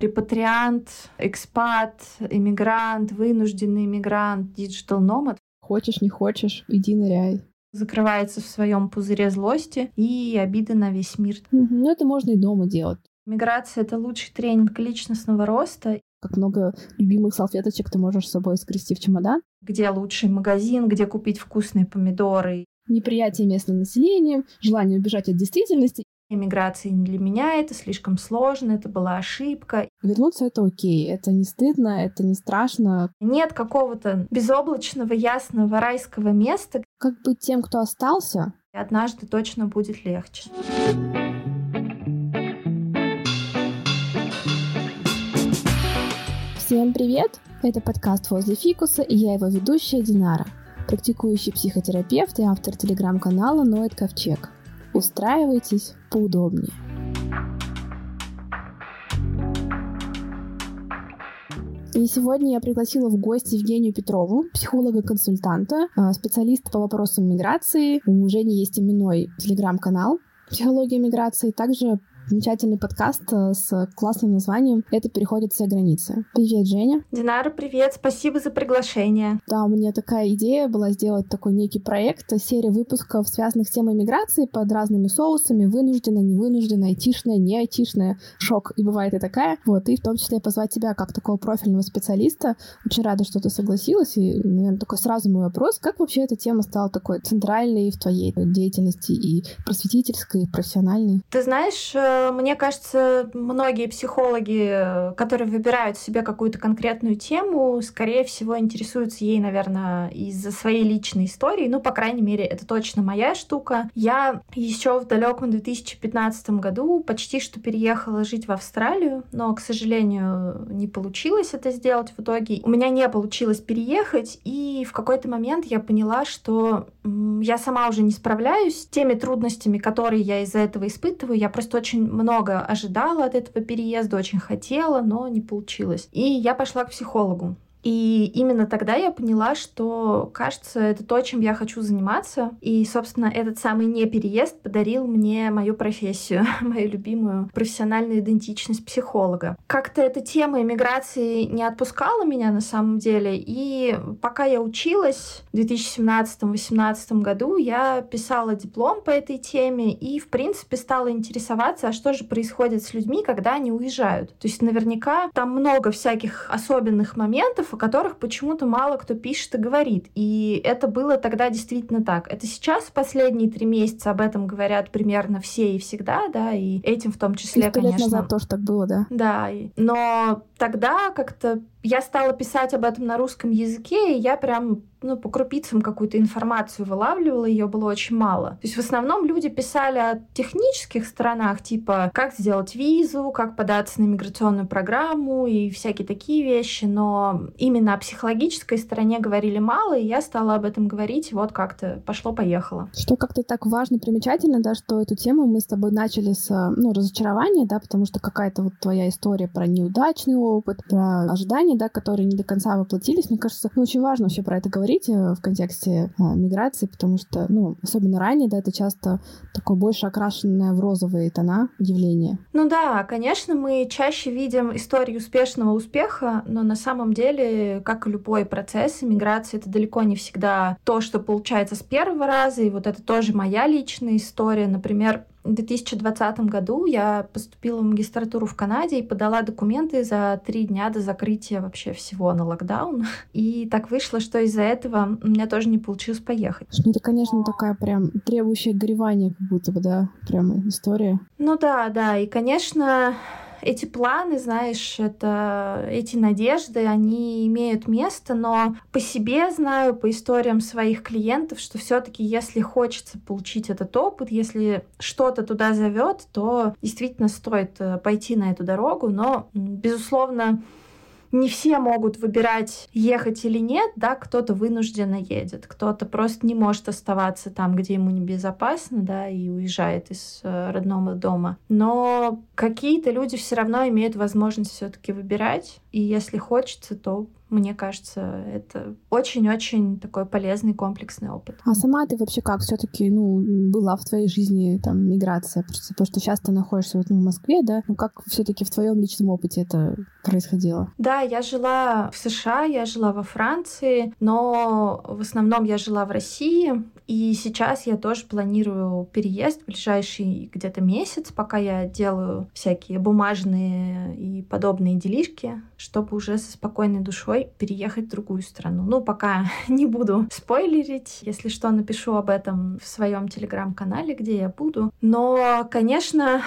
репатриант, экспат, иммигрант, вынужденный иммигрант, digital nomad. Хочешь, не хочешь, иди ныряй. Закрывается в своем пузыре злости и обиды на весь мир. Ну, это можно и дома делать. Миграция — это лучший тренинг личностного роста. Как много любимых салфеточек ты можешь с собой сгрести в чемодан. Где лучший магазин, где купить вкусные помидоры. Неприятие местного населения, желание убежать от действительности. Иммиграция для меня это слишком сложно, это была ошибка. Вернуться это окей, это не стыдно, это не страшно. Нет какого-то безоблачного, ясного райского места. Как быть тем, кто остался? Однажды точно будет легче. Всем привет! Это подкаст «Возле фикуса» и я его ведущая Динара, практикующий психотерапевт и автор телеграм-канала «Ноет Ковчег». Устраивайтесь поудобнее. И сегодня я пригласила в гости Евгению Петрову, психолога-консультанта, а, специалиста по вопросам миграции. У Жени есть именной телеграм-канал «Психология миграции». Также замечательный подкаст э, с классным названием «Это переходит все границы». Привет, Женя. Динара, привет. Спасибо за приглашение. Да, у меня такая идея была сделать такой некий проект, серия выпусков, связанных с темой миграции под разными соусами, вынужденно, невынужденно, айтишная, не айтишная, шок, и бывает и такая. Вот, и в том числе позвать тебя как такого профильного специалиста. Очень рада, что ты согласилась, и, наверное, такой сразу мой вопрос, как вообще эта тема стала такой центральной в твоей деятельности и просветительской, и профессиональной? Ты знаешь, э, мне кажется, многие психологи, которые выбирают себе какую-то конкретную тему, скорее всего, интересуются ей, наверное, из-за своей личной истории. Ну, по крайней мере, это точно моя штука. Я еще в далеком 2015 году почти что переехала жить в Австралию, но, к сожалению, не получилось это сделать в итоге. У меня не получилось переехать, и в какой-то момент я поняла, что я сама уже не справляюсь с теми трудностями, которые я из-за этого испытываю. Я просто очень много ожидала от этого переезда, очень хотела, но не получилось. И я пошла к психологу. И именно тогда я поняла, что, кажется, это то, чем я хочу заниматься. И, собственно, этот самый не переезд подарил мне мою профессию, мою любимую профессиональную идентичность психолога. Как-то эта тема иммиграции не отпускала меня на самом деле. И пока я училась в 2017-2018 году, я писала диплом по этой теме и, в принципе, стала интересоваться, а что же происходит с людьми, когда они уезжают. То есть наверняка там много всяких особенных моментов, о которых почему-то мало кто пишет и говорит. И это было тогда действительно так. Это сейчас, последние три месяца, об этом говорят примерно все и всегда, да, и этим в том числе, и конечно. лет назад тоже так было, да. Да, но тогда как-то я стала писать об этом на русском языке, и я прям ну, по крупицам какую-то информацию вылавливала, ее было очень мало. То есть в основном люди писали о технических сторонах, типа как сделать визу, как податься на миграционную программу и всякие такие вещи, но именно о психологической стороне говорили мало, и я стала об этом говорить, и вот как-то пошло-поехало. Что как-то так важно, примечательно, да, что эту тему мы с тобой начали с, ну, разочарования, да, потому что какая-то вот твоя история про неудачный опыт, про ожидания ожидания, да, которые не до конца воплотились. Мне кажется, ну, очень важно вообще про это говорить э, в контексте а, миграции, потому что, ну, особенно ранее, да, это часто такое больше окрашенное в розовые тона явление. Ну да, конечно, мы чаще видим историю успешного успеха, но на самом деле, как и любой процесс, миграции это далеко не всегда то, что получается с первого раза, и вот это тоже моя личная история. Например, в 2020 году я поступила в магистратуру в Канаде и подала документы за три дня до закрытия вообще всего на локдаун. И так вышло, что из-за этого у меня тоже не получилось поехать. Ну, это, конечно, такая прям требующая горевания, как будто бы, да, прям история. Ну да, да. И, конечно, эти планы, знаешь, это, эти надежды, они имеют место, но по себе знаю, по историям своих клиентов, что все-таки, если хочется получить этот опыт, если что-то туда зовет, то действительно стоит э, пойти на эту дорогу, но, безусловно, не все могут выбирать, ехать или нет, да, кто-то вынужденно едет, кто-то просто не может оставаться там, где ему небезопасно, да, и уезжает из э, родного дома. Но какие-то люди все равно имеют возможность все-таки выбирать, и если хочется, то мне кажется, это очень-очень такой полезный комплексный опыт. А сама ты вообще как все-таки, ну, была в твоей жизни там миграция? Просто потому что сейчас ты находишься вот, ну, в Москве, да? Ну, как все-таки в твоем личном опыте это происходило? Да, я жила в США, я жила во Франции, но в основном я жила в России, и сейчас я тоже планирую переезд в ближайший где-то месяц, пока я делаю всякие бумажные и подобные делишки, чтобы уже со спокойной душой переехать в другую страну. Ну, пока не буду спойлерить. Если что, напишу об этом в своем телеграм-канале, где я буду. Но, конечно,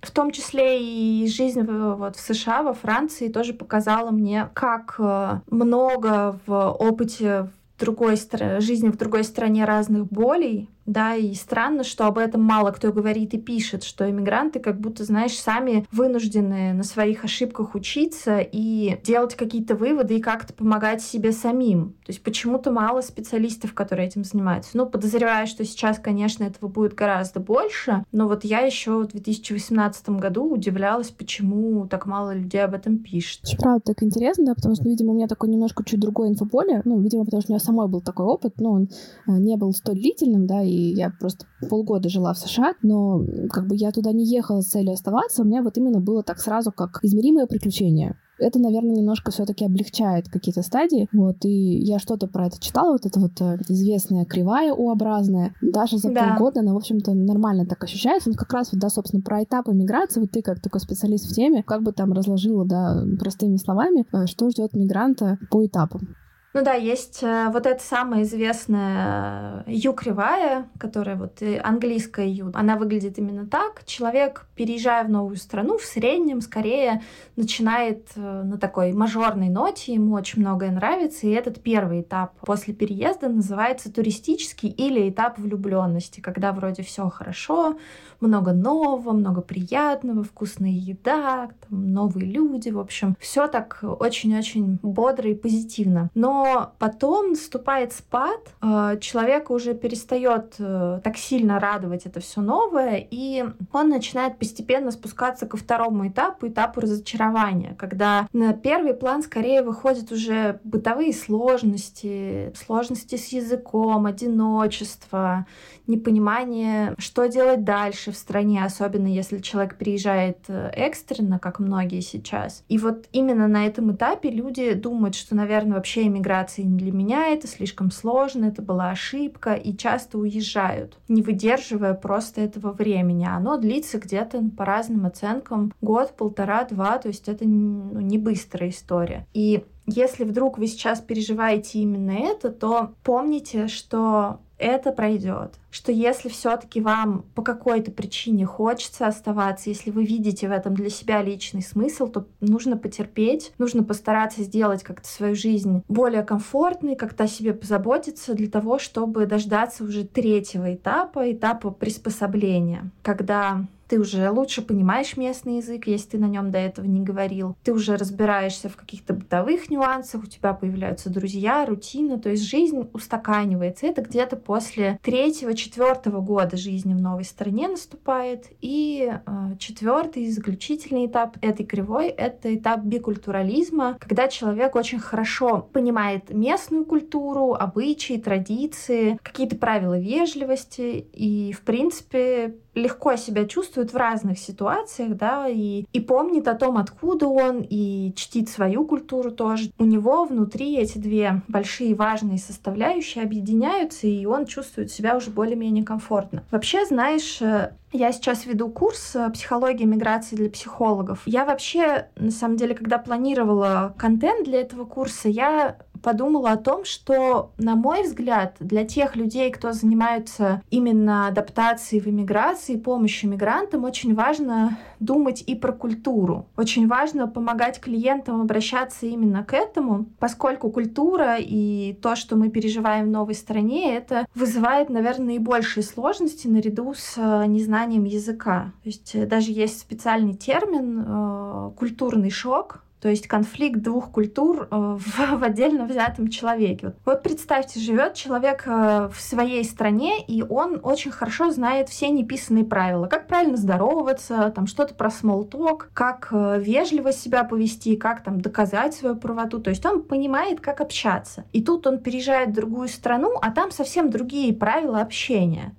в том числе и жизнь вот, в США, во Франции тоже показала мне, как э, много в опыте другой жизни в другой стране разных болей, да, и странно, что об этом мало кто говорит и пишет, что иммигранты как будто, знаешь, сами вынуждены на своих ошибках учиться и делать какие-то выводы и как-то помогать себе самим. То есть почему-то мало специалистов, которые этим занимаются. Ну, подозреваю, что сейчас, конечно, этого будет гораздо больше, но вот я еще в 2018 году удивлялась, почему так мало людей об этом пишет. Правда, так интересно, да, потому что, видимо, у меня такой немножко чуть другое инфополе, ну, видимо, потому что у меня самой был такой опыт, но он э, не был столь длительным, да, и я просто полгода жила в США, но как бы я туда не ехала с целью оставаться, у меня вот именно было так сразу, как измеримое приключение это, наверное, немножко все-таки облегчает какие-то стадии. Вот, и я что-то про это читала, вот это вот э, известная кривая У-образная. Даже за да. полгода она, в общем-то, нормально так ощущается. Ну, как раз вот, да, собственно, про этапы миграции, вот ты как такой специалист в теме, как бы там разложила, да, простыми словами, э, что ждет мигранта по этапам. Ну да, есть э, вот эта самая известная Ю-кривая, которая вот английская Ю. Она выглядит именно так. Человек, переезжая в новую страну, в среднем скорее начинает э, на такой мажорной ноте, ему очень многое нравится, и этот первый этап после переезда называется туристический или этап влюбленности, когда вроде все хорошо, много нового, много приятного, вкусная еда, там, новые люди, в общем, все так очень-очень бодро и позитивно. Но потом наступает спад, э, человека уже перестает э, так сильно радовать это все новое, и он начинает постепенно спускаться ко второму этапу, этапу разочарования, когда на первый план скорее выходят уже бытовые сложности, сложности с языком, одиночество, непонимание, что делать дальше в стране, особенно если человек приезжает э, экстренно, как многие сейчас. И вот именно на этом этапе люди думают, что, наверное, вообще иммиграция не для меня, это слишком сложно, это была ошибка, и часто уезжают, не выдерживая просто этого времени. Оно длится где-то по разным оценкам год, полтора, два, то есть это ну, не быстрая история. И если вдруг вы сейчас переживаете именно это, то помните, что это пройдет. Что если все-таки вам по какой-то причине хочется оставаться, если вы видите в этом для себя личный смысл, то нужно потерпеть, нужно постараться сделать как-то свою жизнь более комфортной, как-то о себе позаботиться для того, чтобы дождаться уже третьего этапа, этапа приспособления, когда ты уже лучше понимаешь местный язык, если ты на нем до этого не говорил, ты уже разбираешься в каких-то бытовых нюансах, у тебя появляются друзья, рутина, то есть жизнь устаканивается. Это где-то после третьего, четвертого года жизни в новой стране наступает. И э, четвертый, заключительный этап этой кривой — это этап бикультурализма, когда человек очень хорошо понимает местную культуру, обычаи, традиции, какие-то правила вежливости и, в принципе, легко себя чувствует в разных ситуациях, да, и, и помнит о том, откуда он, и чтит свою культуру тоже. У него внутри эти две большие важные составляющие объединяются, и он чувствует себя уже более-менее комфортно. Вообще, знаешь, э, я сейчас веду курс э, психологии миграции для психологов. Я вообще, на самом деле, когда планировала контент для этого курса, я подумала о том, что, на мой взгляд, для тех людей, кто занимается именно адаптацией в иммиграции, помощью мигрантам, очень важно думать и про культуру. Очень важно помогать клиентам обращаться именно к этому, поскольку культура и то, что мы переживаем в новой стране, это вызывает, наверное, наибольшие сложности наряду с э, незнанием языка. То есть э, даже есть специальный термин э, культурный шок, то есть конфликт двух культур э, в, в отдельно взятом человеке. Вот, представьте, живет человек э, в своей стране, и он очень хорошо знает все неписанные правила, как правильно здороваться, там что-то про talk, как э, вежливо себя повести, как там доказать свою правоту, то есть он понимает, как общаться. И тут он переезжает в другую страну, а там совсем другие правила общения.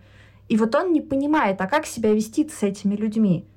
И вот он не понимает, а как себя вести с этими людьми.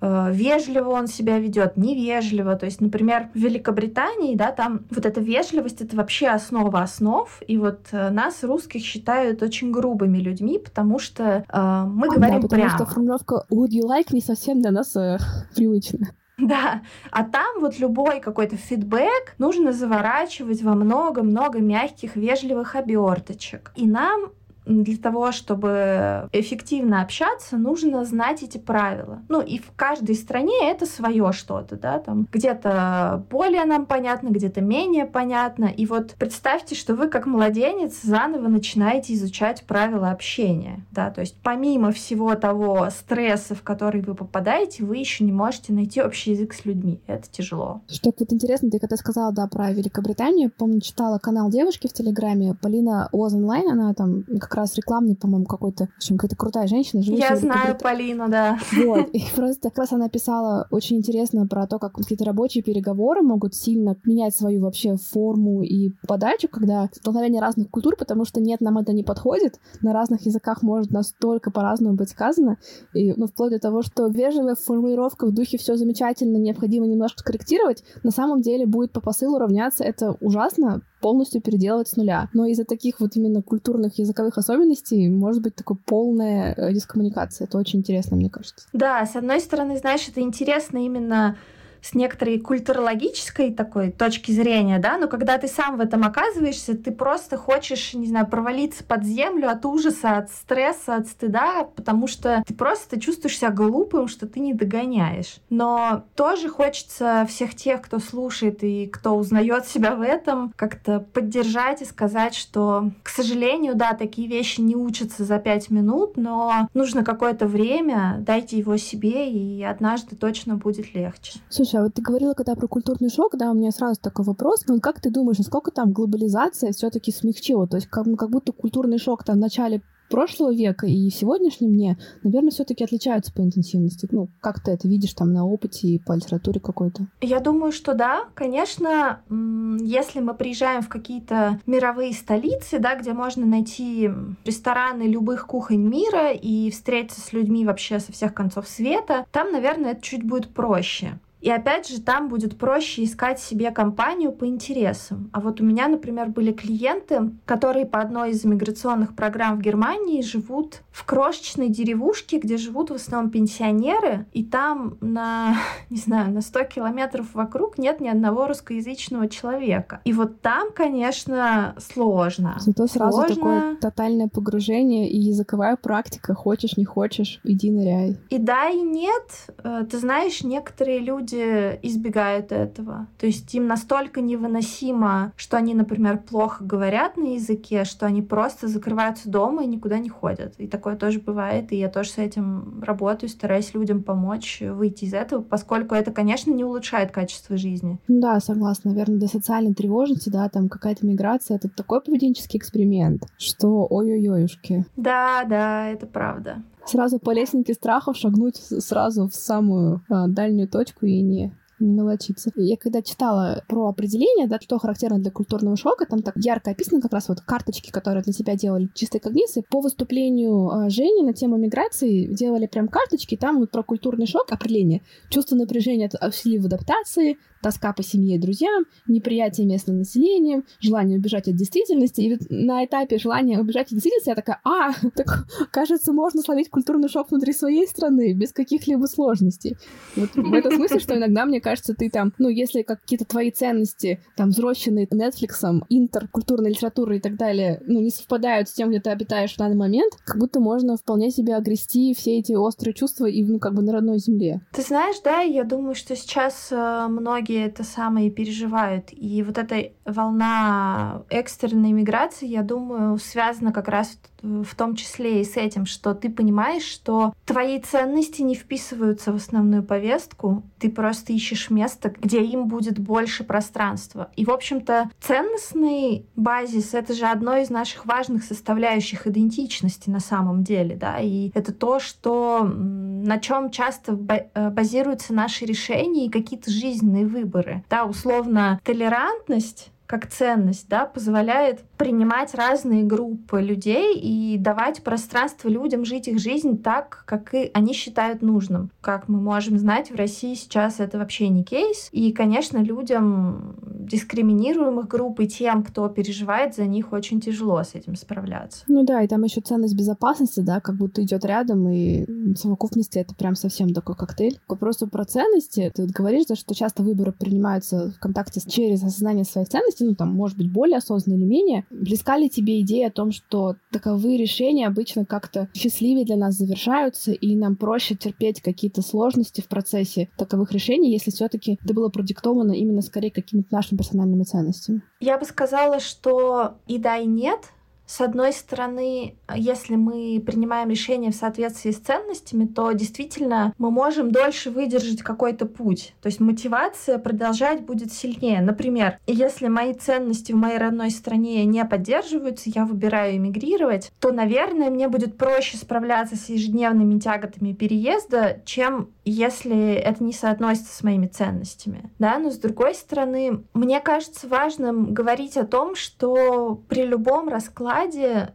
Э, вежливо он себя ведет, невежливо. То есть, например, в Великобритании, да, там вот эта вежливость — это вообще основа основ. И вот э, нас, русских, считают очень грубыми людьми, потому что э, мы говорим да, потому прямо. что формулировка «would you like» не совсем для нас э, привычна. Да, а там вот любой какой-то фидбэк нужно заворачивать во много-много мягких, вежливых оберточек. И нам для того, чтобы эффективно общаться, нужно знать эти правила. Ну и в каждой стране это свое что-то, да, там где-то более нам понятно, где-то менее понятно. И вот представьте, что вы как младенец заново начинаете изучать правила общения, да, то есть помимо всего того стресса, в который вы попадаете, вы еще не можете найти общий язык с людьми. Это тяжело. Что вот интересно, ты когда сказала, да, про Великобританию, помню, читала канал девушки в Телеграме, Полина Оз онлайн, она там как раз рекламный, по-моему, какой-то, в общем, какая-то крутая женщина. Я знаю Полину, да. Вот, и просто как раз она писала очень интересно про то, как какие-то рабочие переговоры могут сильно менять свою вообще форму и подачу, когда столкновение разных культур, потому что нет, нам это не подходит, на разных языках может настолько по-разному быть сказано, и, ну, вплоть до того, что вежливая формулировка в духе все замечательно, необходимо немножко скорректировать, на самом деле будет по посылу равняться, это ужасно, полностью переделывать с нуля. Но из-за таких вот именно культурных языковых особенностей может быть такой полная э, дискоммуникация. Это очень интересно, мне кажется. Да, с одной стороны, знаешь, это интересно именно с некоторой культурологической такой точки зрения, да, но когда ты сам в этом оказываешься, ты просто хочешь, не знаю, провалиться под землю от ужаса, от стресса, от стыда, потому что ты просто чувствуешь себя глупым, что ты не догоняешь. Но тоже хочется всех тех, кто слушает и кто узнает себя в этом, как-то поддержать и сказать, что, к сожалению, да, такие вещи не учатся за пять минут, но нужно какое-то время, дайте его себе, и однажды точно будет легче. Слушай, Слушай, а вот ты говорила когда про культурный шок, да, у меня сразу такой вопрос. Ну, как ты думаешь, насколько там глобализация все таки смягчила? То есть как, ну, как будто культурный шок там в начале прошлого века и сегодняшнем дне, наверное, все-таки отличаются по интенсивности. Ну, как ты это видишь там на опыте и по литературе какой-то? Я думаю, что да. Конечно, если мы приезжаем в какие-то мировые столицы, да, где можно найти рестораны любых кухонь мира и встретиться с людьми вообще со всех концов света, там, наверное, это чуть будет проще. И опять же, там будет проще искать себе компанию по интересам. А вот у меня, например, были клиенты, которые по одной из иммиграционных программ в Германии живут в крошечной деревушке, где живут в основном пенсионеры, и там на, не знаю, на 100 километров вокруг нет ни одного русскоязычного человека. И вот там, конечно, сложно. Зато сразу сложно. такое тотальное погружение и языковая практика. Хочешь, не хочешь, иди ныряй. И да, и нет. Э, ты знаешь, некоторые люди люди избегают этого. То есть им настолько невыносимо, что они, например, плохо говорят на языке, что они просто закрываются дома и никуда не ходят. И такое тоже бывает, и я тоже с этим работаю, стараюсь людям помочь выйти из этого, поскольку это, конечно, не улучшает качество жизни. Да, согласна. Наверное, для социальной тревожности, да, там какая-то миграция — это такой поведенческий эксперимент, что ой-ой-ойушки. Да, да, это правда сразу по лестнике страхов шагнуть сразу в самую а, дальнюю точку и не не мелочиться. Я когда читала про определение, да, что характерно для культурного шока, там так ярко описано как раз вот карточки, которые для себя делали чистой когниции. По выступлению э, Жени на тему миграции делали прям карточки, там вот про культурный шок определение. Чувство напряжения от в адаптации, тоска по семье и друзьям, неприятие местным населением, желание убежать от действительности. И вот на этапе желания убежать от действительности я такая, а, так, кажется, можно словить культурный шок внутри своей страны без каких-либо сложностей. Вот в этом смысле, что иногда, мне кажется, ты там, ну, если какие-то твои ценности, там, взросленные Netflix, интеркультурной литературой и так далее, ну, не совпадают с тем, где ты обитаешь в данный момент, как будто можно вполне себе огрести все эти острые чувства и, ну, как бы на родной земле. Ты знаешь, да, я думаю, что сейчас э, многие это самое переживают. И вот эта волна экстренной миграции, я думаю, связана как раз в том числе и с этим, что ты понимаешь, что твои ценности не вписываются в основную повестку, ты просто ищешь место, где им будет больше пространства. И, в общем-то, ценностный базис — это же одно из наших важных составляющих идентичности на самом деле, да, и это то, что на чем часто э, базируются наши решения и какие-то жизненные выборы. Да, условно, толерантность как ценность, да, позволяет принимать разные группы людей и давать пространство людям жить их жизнь так, как и они считают нужным. Как мы можем знать, в России сейчас это вообще не кейс. И, конечно, людям дискриминируемых групп и тем, кто переживает за них, очень тяжело с этим справляться. Ну да, и там еще ценность безопасности, да, как будто идет рядом, и в совокупности это прям совсем такой коктейль. Просто про ценности, ты вот говоришь, да, что часто выборы принимаются в контакте через осознание своих ценностей, ну, там, может быть, более осознанно или менее, близка ли тебе идея о том, что таковые решения обычно как-то счастливее для нас завершаются, и нам проще терпеть какие-то сложности в процессе таковых решений, если все таки это было продиктовано именно скорее какими-то нашими персональными ценностями? Я бы сказала, что и да, и нет — с одной стороны, если мы принимаем решение в соответствии с ценностями, то действительно мы можем дольше выдержать какой-то путь. То есть мотивация продолжать будет сильнее. Например, если мои ценности в моей родной стране не поддерживаются, я выбираю эмигрировать, то, наверное, мне будет проще справляться с ежедневными тяготами переезда, чем если это не соотносится с моими ценностями. Да? Но с другой стороны, мне кажется важным говорить о том, что при любом раскладе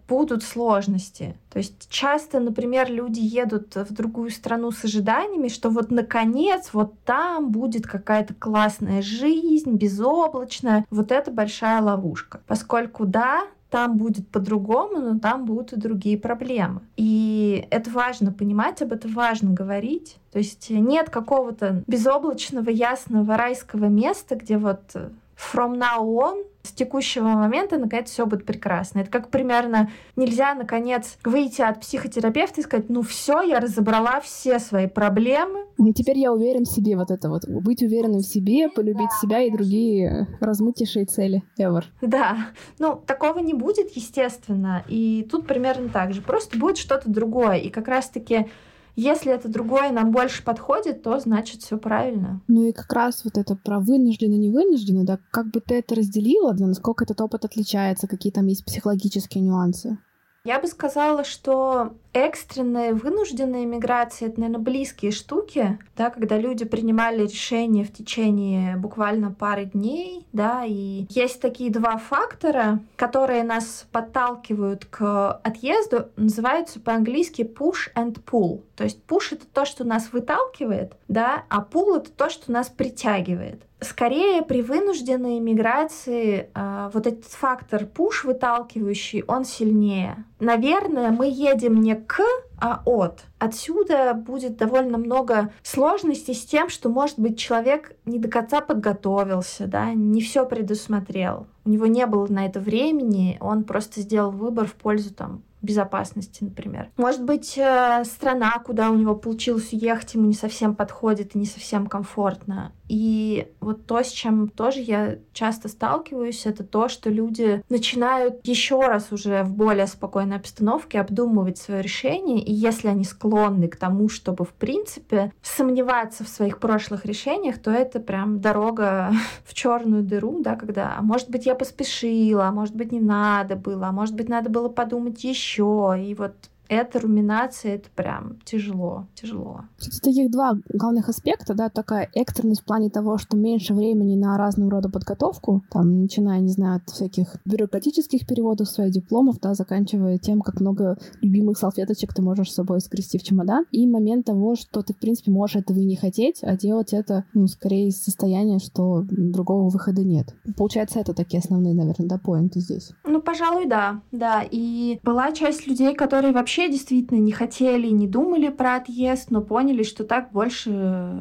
будут сложности. То есть часто, например, люди едут в другую страну с ожиданиями, что вот наконец вот там будет какая-то классная жизнь, безоблачная. Вот это большая ловушка. Поскольку да, там будет по-другому, но там будут и другие проблемы. И это важно понимать, об этом важно говорить. То есть нет какого-то безоблачного, ясного райского места, где вот from now on с текущего момента, наконец, все будет прекрасно. Это как примерно нельзя, наконец, выйти от психотерапевта и сказать, ну все, я разобрала все свои проблемы. Ну, теперь я уверен в себе, вот это вот. Быть уверенным в себе, полюбить да. себя и другие размытейшие цели ever. Да. Ну, такого не будет, естественно. И тут примерно так же. Просто будет что-то другое. И как раз-таки если это другое нам больше подходит, то значит все правильно. Ну и как раз вот это про вынужденно, не вынужденно, да, как бы ты это разделила, да, насколько этот опыт отличается, какие там есть психологические нюансы? Я бы сказала, что экстренная вынужденная миграция — это, наверное, близкие штуки, да, когда люди принимали решения в течение буквально пары дней, да, и есть такие два фактора, которые нас подталкивают к отъезду, называются по-английски push and pull. То есть push — это то, что нас выталкивает, да, а pull — это то, что нас притягивает. Скорее при вынужденной миграции э, вот этот фактор пуш выталкивающий, он сильнее. Наверное, мы едем не к, а от. Отсюда будет довольно много сложностей с тем, что, может быть, человек не до конца подготовился, да, не все предусмотрел. У него не было на это времени, он просто сделал выбор в пользу там безопасности, например. Может быть, э, страна, куда у него получилось уехать, ему не совсем подходит и не совсем комфортно. И вот то, с чем тоже я часто сталкиваюсь, это то, что люди начинают еще раз уже в более спокойной обстановке обдумывать свое решение, и если они склонны к тому, чтобы в принципе сомневаться в своих прошлых решениях, то это прям дорога в черную дыру, да, когда, а может быть, я поспешила, а может быть, не надо было, а может быть, надо было подумать еще, и вот эта руминация, это прям тяжело, тяжело. Тут таких два главных аспекта, да, такая экстренность в плане того, что меньше времени на разного рода подготовку, там, начиная, не знаю, от всяких бюрократических переводов своих дипломов, да, заканчивая тем, как много любимых салфеточек ты можешь с собой скрести в чемодан, и момент того, что ты, в принципе, можешь этого и не хотеть, а делать это, ну, скорее из состояния, что другого выхода нет. Получается, это такие основные, наверное, да, поинты здесь. Ну, пожалуй, да, да, и была часть людей, которые вообще вообще действительно не хотели, не думали про отъезд, но поняли, что так больше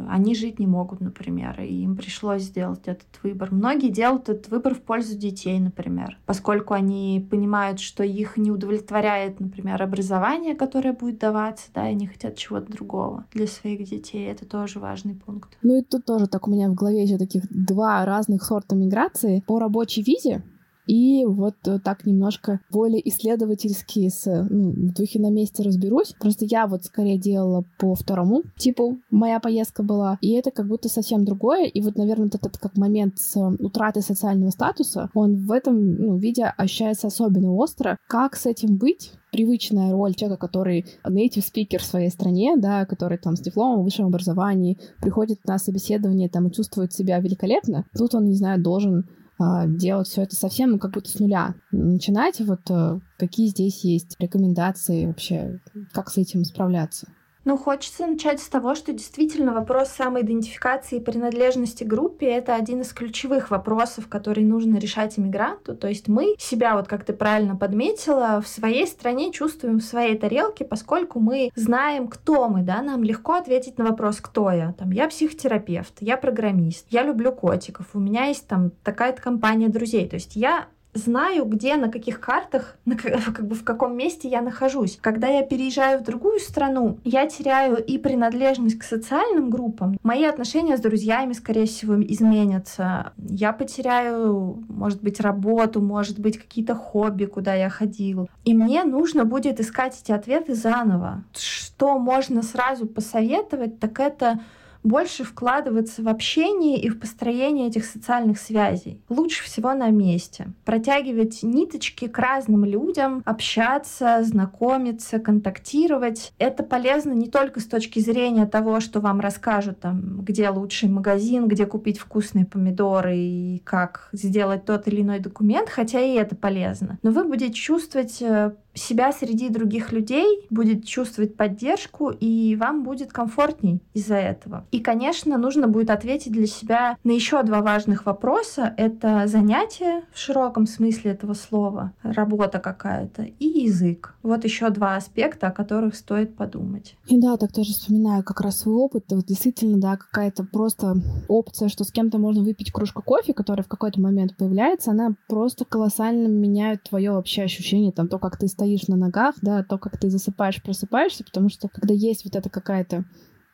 они жить не могут, например, и им пришлось сделать этот выбор. Многие делают этот выбор в пользу детей, например, поскольку они понимают, что их не удовлетворяет, например, образование, которое будет даваться, да, и они хотят чего-то другого для своих детей. Это тоже важный пункт. Ну и тут тоже так у меня в голове еще таких два разных сорта миграции. По рабочей визе И вот так немножко более исследовательски с, ну, в духе на месте разберусь. Просто я вот скорее делала по второму типу, моя поездка была, и это как будто совсем другое. И вот, наверное, этот как момент с утратой социального статуса, он в этом ну, виде ощущается особенно остро. Как с этим быть? привычная роль человека, который native speaker в своей стране, да, который там с дипломом, высшем образовании, приходит на собеседование там и чувствует себя великолепно, тут он, не знаю, должен делать все это совсем ну, как будто с нуля. Начинать вот э, какие здесь есть рекомендации вообще, как с этим справляться? Ну, хочется начать с того, что действительно вопрос самоидентификации и принадлежности группе — это один из ключевых вопросов, которые нужно решать иммигранту. То есть мы себя, вот как ты правильно подметила, в своей стране чувствуем в своей тарелке, поскольку мы знаем, кто мы, да, нам легко ответить на вопрос, кто я. Там, я психотерапевт, я программист, я люблю котиков, у меня есть там такая-то компания друзей. То есть я знаю, где, на каких картах, на, как бы в каком месте я нахожусь. Когда я переезжаю в другую страну, я теряю и принадлежность к социальным группам. Мои отношения с друзьями, скорее всего, изменятся. Я потеряю, может быть, работу, может быть, какие-то хобби, куда я ходил. И мне нужно будет искать эти ответы заново. Что можно сразу посоветовать, так это больше вкладываться в общение и в построение этих социальных связей. Лучше всего на месте. Протягивать ниточки к разным людям, общаться, знакомиться, контактировать. Это полезно не только с точки зрения того, что вам расскажут, там, где лучший магазин, где купить вкусные помидоры и как сделать тот или иной документ, хотя и это полезно. Но вы будете чувствовать э, себя среди других людей, будет чувствовать поддержку, и вам будет комфортней из-за этого. И, конечно, нужно будет ответить для себя на еще два важных вопроса. Это занятие в широком смысле этого слова, работа какая-то, и язык. Вот еще два аспекта, о которых стоит подумать. И да, так тоже вспоминаю как раз свой опыт. Вот действительно, да, какая-то просто опция, что с кем-то можно выпить кружку кофе, которая в какой-то момент появляется, она просто колоссально меняет твое вообще ощущение, там, то, как ты стоишь стоишь на ногах, да, то, как ты засыпаешь, просыпаешься, потому что когда есть вот эта какая-то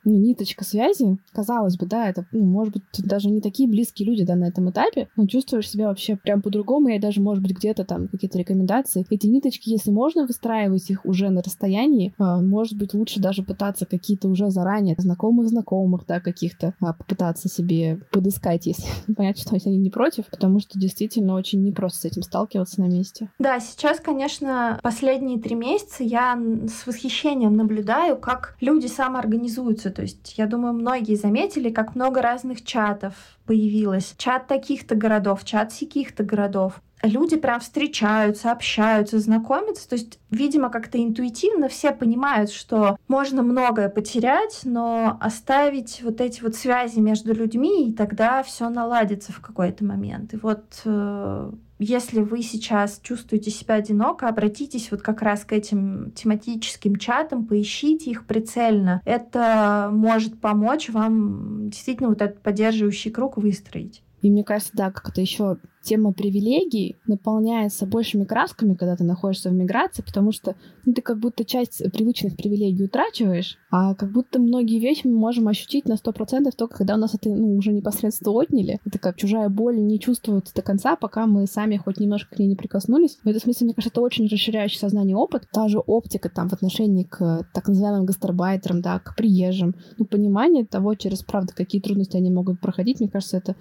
ну, ниточка связи. Казалось бы, да, это, ну, может быть, даже не такие близкие люди, да, на этом этапе, но чувствуешь себя вообще прям по-другому, и даже, может быть, где-то там какие-то рекомендации. Эти ниточки, если можно выстраивать их уже на расстоянии, а, может быть, лучше даже пытаться какие-то уже заранее знакомых-знакомых, да, каких-то а, попытаться себе подыскать, если понять, что они не против, потому что действительно очень непросто с этим сталкиваться на месте. Да, сейчас, конечно, последние три месяца я с восхищением наблюдаю, как люди самоорганизуются то есть, я думаю, многие заметили, как много разных чатов появилось. Чат таких-то городов, чат сяких-то городов. Люди прям встречаются, общаются, знакомятся. То есть, видимо, как-то интуитивно все понимают, что можно многое потерять, но оставить вот эти вот связи между людьми, и тогда все наладится в какой-то момент. И вот э, если вы сейчас чувствуете себя одиноко, обратитесь вот как раз к этим тематическим чатам, поищите их прицельно. Это может помочь вам действительно вот этот поддерживающий круг выстроить. И мне кажется, да, как это еще тема привилегий наполняется большими красками, когда ты находишься в миграции, потому что ну, ты как будто часть привычных привилегий утрачиваешь, а как будто многие вещи мы можем ощутить на сто процентов только когда у нас это ну, уже непосредственно отняли. Это как чужая боль не чувствуется до конца, пока мы сами хоть немножко к ней не прикоснулись. В этом смысле, мне кажется, это очень расширяющий сознание опыт. Та же оптика там в отношении к так называемым гастарбайтерам, да, к приезжим. Ну, понимание того, через, правда, какие трудности они могут проходить, мне кажется, это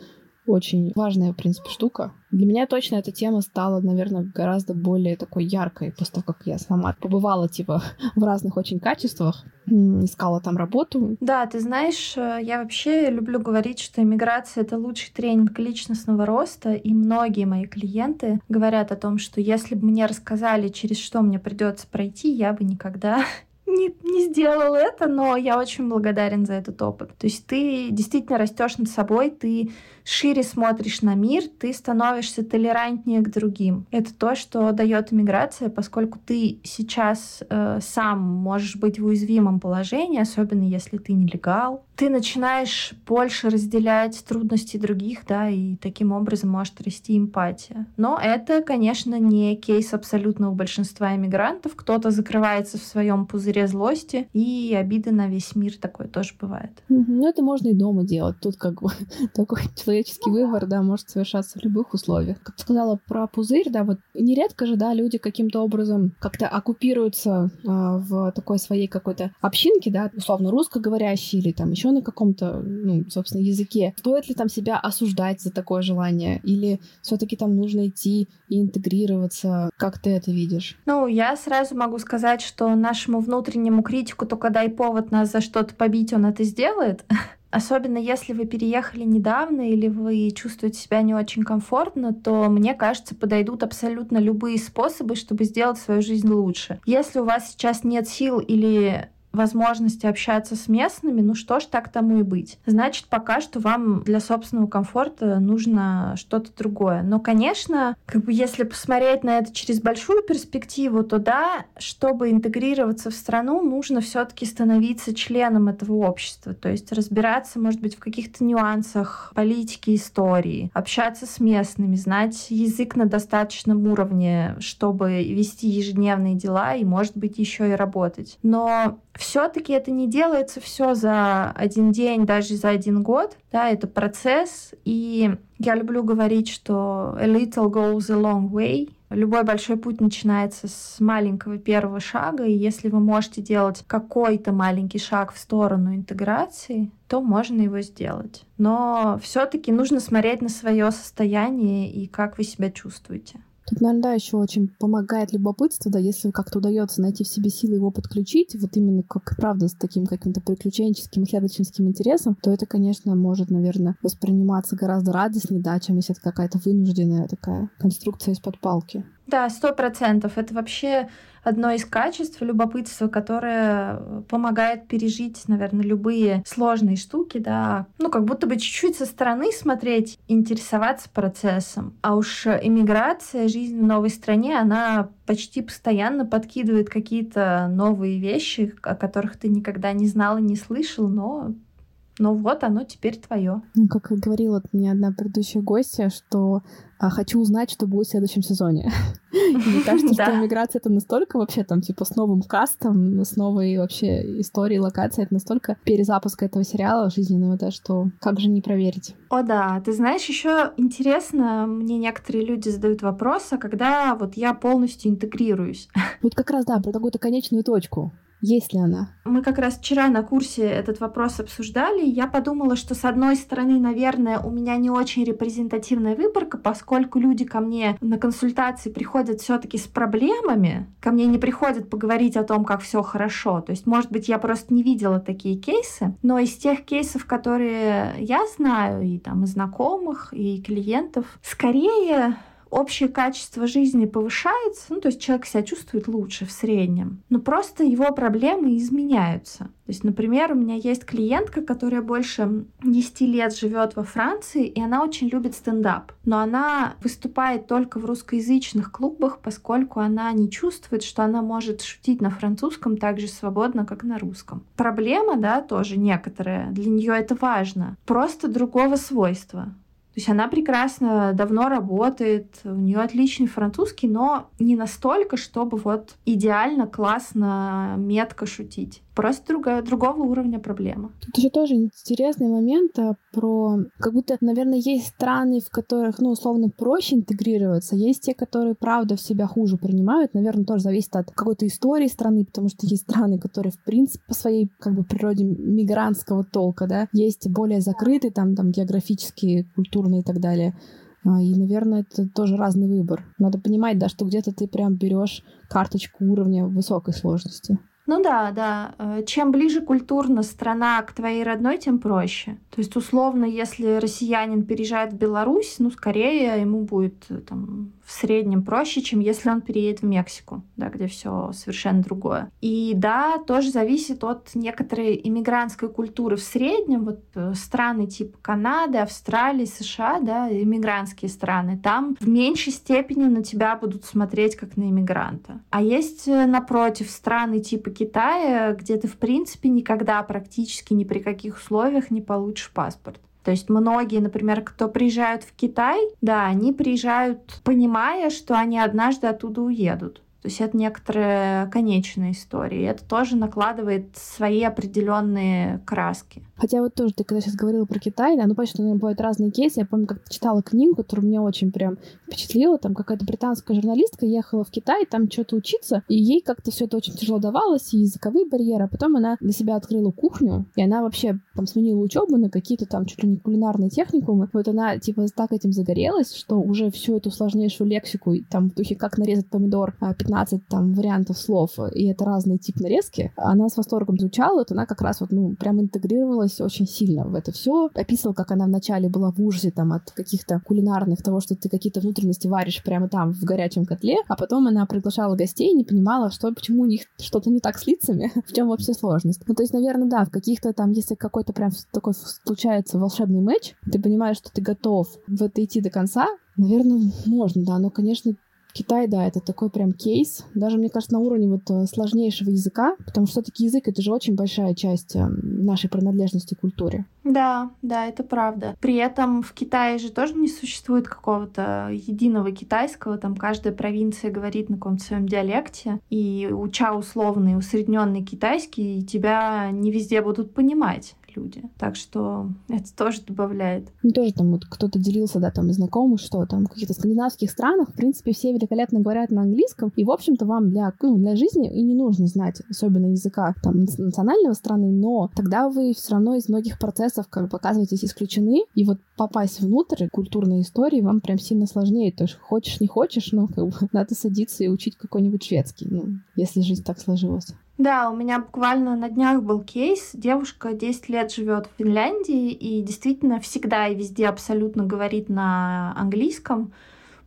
очень важная, в принципе, штука. Для меня точно эта тема стала, наверное, гораздо более такой яркой после того, как я сама побывала, типа, в разных очень качествах, искала там работу. Да, ты знаешь, э, я вообще люблю говорить, что иммиграция — это лучший тренинг личностного роста, и многие мои клиенты говорят о том, что если бы мне рассказали, через что мне придется пройти, я бы никогда не, не сделал это, но я очень благодарен за этот опыт. То есть ты действительно растешь над собой, ты шире смотришь на мир, ты становишься толерантнее к другим. Это то, что дает иммиграция, поскольку ты сейчас э, сам можешь быть в уязвимом положении, особенно если ты нелегал. Ты начинаешь больше разделять трудности других, да, и таким образом может расти эмпатия. Но это, конечно, не кейс абсолютного большинства иммигрантов. Кто-то закрывается в своем пузыре злости и обиды на весь мир. Такое тоже бывает. Ну, это можно и дома делать. Тут как бы такой человек человеческий выбор, да, может совершаться в любых условиях. Как ты сказала про пузырь, да, вот нередко же, да, люди каким-то образом как-то оккупируются а, в такой своей какой-то общинке, да, условно русскоговорящей или там еще на каком-то, ну, собственно, языке. Стоит ли там себя осуждать за такое желание? Или все-таки там нужно идти и интегрироваться? Как ты это видишь? Ну, я сразу могу сказать, что нашему внутреннему критику только дай повод нас за что-то побить, он это сделает. Особенно если вы переехали недавно или вы чувствуете себя не очень комфортно, то, мне кажется, подойдут абсолютно любые способы, чтобы сделать свою жизнь лучше. Если у вас сейчас нет сил или возможности общаться с местными, ну что ж, так тому и быть. Значит, пока что вам для собственного комфорта нужно что-то другое. Но, конечно, как бы если посмотреть на это через большую перспективу, то да, чтобы интегрироваться в страну, нужно все-таки становиться членом этого общества. То есть разбираться, может быть, в каких-то нюансах политики, истории, общаться с местными, знать язык на достаточном уровне, чтобы вести ежедневные дела и, может быть, еще и работать. Но все-таки это не делается все за один день, даже за один год. Да, это процесс. И я люблю говорить, что a little goes a long way. Любой большой путь начинается с маленького первого шага, и если вы можете делать какой-то маленький шаг в сторону интеграции, то можно его сделать. Но все-таки нужно смотреть на свое состояние и как вы себя чувствуете. Тут, наверное, да, еще очень помогает любопытство, да, если как-то удается найти в себе силы его подключить, вот именно как, правда, с таким каким-то приключенческим, исследовательским интересом, то это, конечно, может, наверное, восприниматься гораздо радостнее, да, чем если это какая-то вынужденная такая конструкция из-под палки. Да, сто процентов. Это вообще одно из качеств любопытства, которое помогает пережить, наверное, любые сложные штуки, да. Ну, как будто бы чуть-чуть со стороны смотреть, интересоваться процессом. А уж иммиграция, жизнь в новой стране, она почти постоянно подкидывает какие-то новые вещи, о которых ты никогда не знал и не слышал, но но вот оно теперь твое. Ну, как говорила мне одна предыдущая гостья, что хочу узнать, что будет в следующем сезоне. Мне кажется, что миграция это настолько вообще там типа с новым кастом, с новой вообще историей, локацией, это настолько перезапуск этого сериала жизненного, да, что как же не проверить. О да, ты знаешь, еще интересно, мне некоторые люди задают вопрос, а когда вот я полностью интегрируюсь? Вот как раз, да, про какую-то конечную точку. Есть ли она? Мы как раз вчера на курсе этот вопрос обсуждали. Я подумала, что с одной стороны, наверное, у меня не очень репрезентативная выборка, поскольку люди ко мне на консультации приходят все-таки с проблемами. Ко мне не приходят поговорить о том, как все хорошо. То есть, может быть, я просто не видела такие кейсы. Но из тех кейсов, которые я знаю, и там и знакомых, и клиентов, скорее общее качество жизни повышается, ну, то есть человек себя чувствует лучше в среднем, но просто его проблемы изменяются. То есть, например, у меня есть клиентка, которая больше 10 лет живет во Франции, и она очень любит стендап. Но она выступает только в русскоязычных клубах, поскольку она не чувствует, что она может шутить на французском так же свободно, как на русском. Проблема, да, тоже некоторая. Для нее это важно. Просто другого свойства. Есть она прекрасно давно работает, у нее отличный французский, но не настолько, чтобы вот идеально, классно, метко шутить. Просто другая, другого уровня проблема. Тут еще тоже интересный момент а, про... Как будто, наверное, есть страны, в которых, ну, условно, проще интегрироваться. Есть те, которые, правда, в себя хуже принимают. Наверное, тоже зависит от какой-то истории страны, потому что есть страны, которые, в принципе, по своей, как бы, природе мигрантского толка, да, есть более закрытые, там, там, географические, культурные и так далее. А, и, наверное, это тоже разный выбор. Надо понимать, да, что где-то ты прям берешь карточку уровня высокой сложности. Ну да, да. Э, чем ближе культурно страна к твоей родной, тем проще. То есть, условно, если россиянин переезжает в Беларусь, ну, скорее ему будет э, там в среднем проще, чем если он переедет в Мексику, да, где все совершенно другое. И да, тоже зависит от некоторой иммигрантской культуры в среднем. Вот э, страны типа Канады, Австралии, США, да, иммигрантские страны, там в меньшей степени на тебя будут смотреть как на иммигранта. А есть, напротив, страны типа Китая, где ты, в принципе, никогда практически ни при каких условиях не получишь паспорт. То есть многие, например, кто приезжают в Китай, да, они приезжают, понимая, что они однажды оттуда уедут. То есть это некоторая конечная история. И это тоже накладывает свои определенные краски. Хотя вот тоже ты когда сейчас говорила про Китай, да, ну понятно, что, наверное, бывают разные кейсы. Я помню, как читала книгу, которая меня очень прям впечатлила. Там какая-то британская журналистка ехала в Китай, там что-то учиться, и ей как-то все это очень тяжело давалось, и языковые барьеры. А потом она для себя открыла кухню, и она вообще там сменила учебу на какие-то там чуть ли не кулинарные техникумы. Вот она типа так этим загорелась, что уже всю эту сложнейшую лексику, там в духе как нарезать помидор, 15 а, там вариантов слов, и это разный тип нарезки, она с восторгом изучала, вот она как раз вот, ну, прям интегрировалась очень сильно в это все. Описывала, как она вначале была в ужасе там от каких-то кулинарных, того, что ты какие-то внутренности варишь прямо там в горячем котле, а потом она приглашала гостей и не понимала, что, почему у них что-то не так с лицами, в чем вообще сложность. Ну, то есть, наверное, да, в каких-то там, если какой-то прям такой случается волшебный матч, ты понимаешь, что ты готов в это идти до конца, наверное, можно, да, но, конечно, Китай, да, это такой прям кейс. Даже, мне кажется, на уровне вот э, сложнейшего языка, потому что все-таки язык — это же очень большая часть э, нашей принадлежности к культуре. Да, да, это правда. При этом в Китае же тоже не существует какого-то единого китайского. Там каждая провинция говорит на каком-то своем диалекте. И уча условный усредненный китайский, тебя не везде будут понимать люди. Так что это тоже добавляет. Ну, тоже там вот кто-то делился, да, там из знакомых, что там в каких-то скандинавских странах, в принципе, все великолепно говорят на английском, и, в общем-то, вам для, ну, для жизни и не нужно знать особенно языка там национального страны, но тогда вы все равно из многих процессов как бы оказываетесь исключены, и вот попасть внутрь культурной истории вам прям сильно сложнее. То есть хочешь, не хочешь, но как бы надо садиться и учить какой-нибудь шведский, ну, если жизнь так сложилась. Да, у меня буквально на днях был кейс. Девушка 10 лет живет в Финляндии и действительно всегда и везде абсолютно говорит на английском.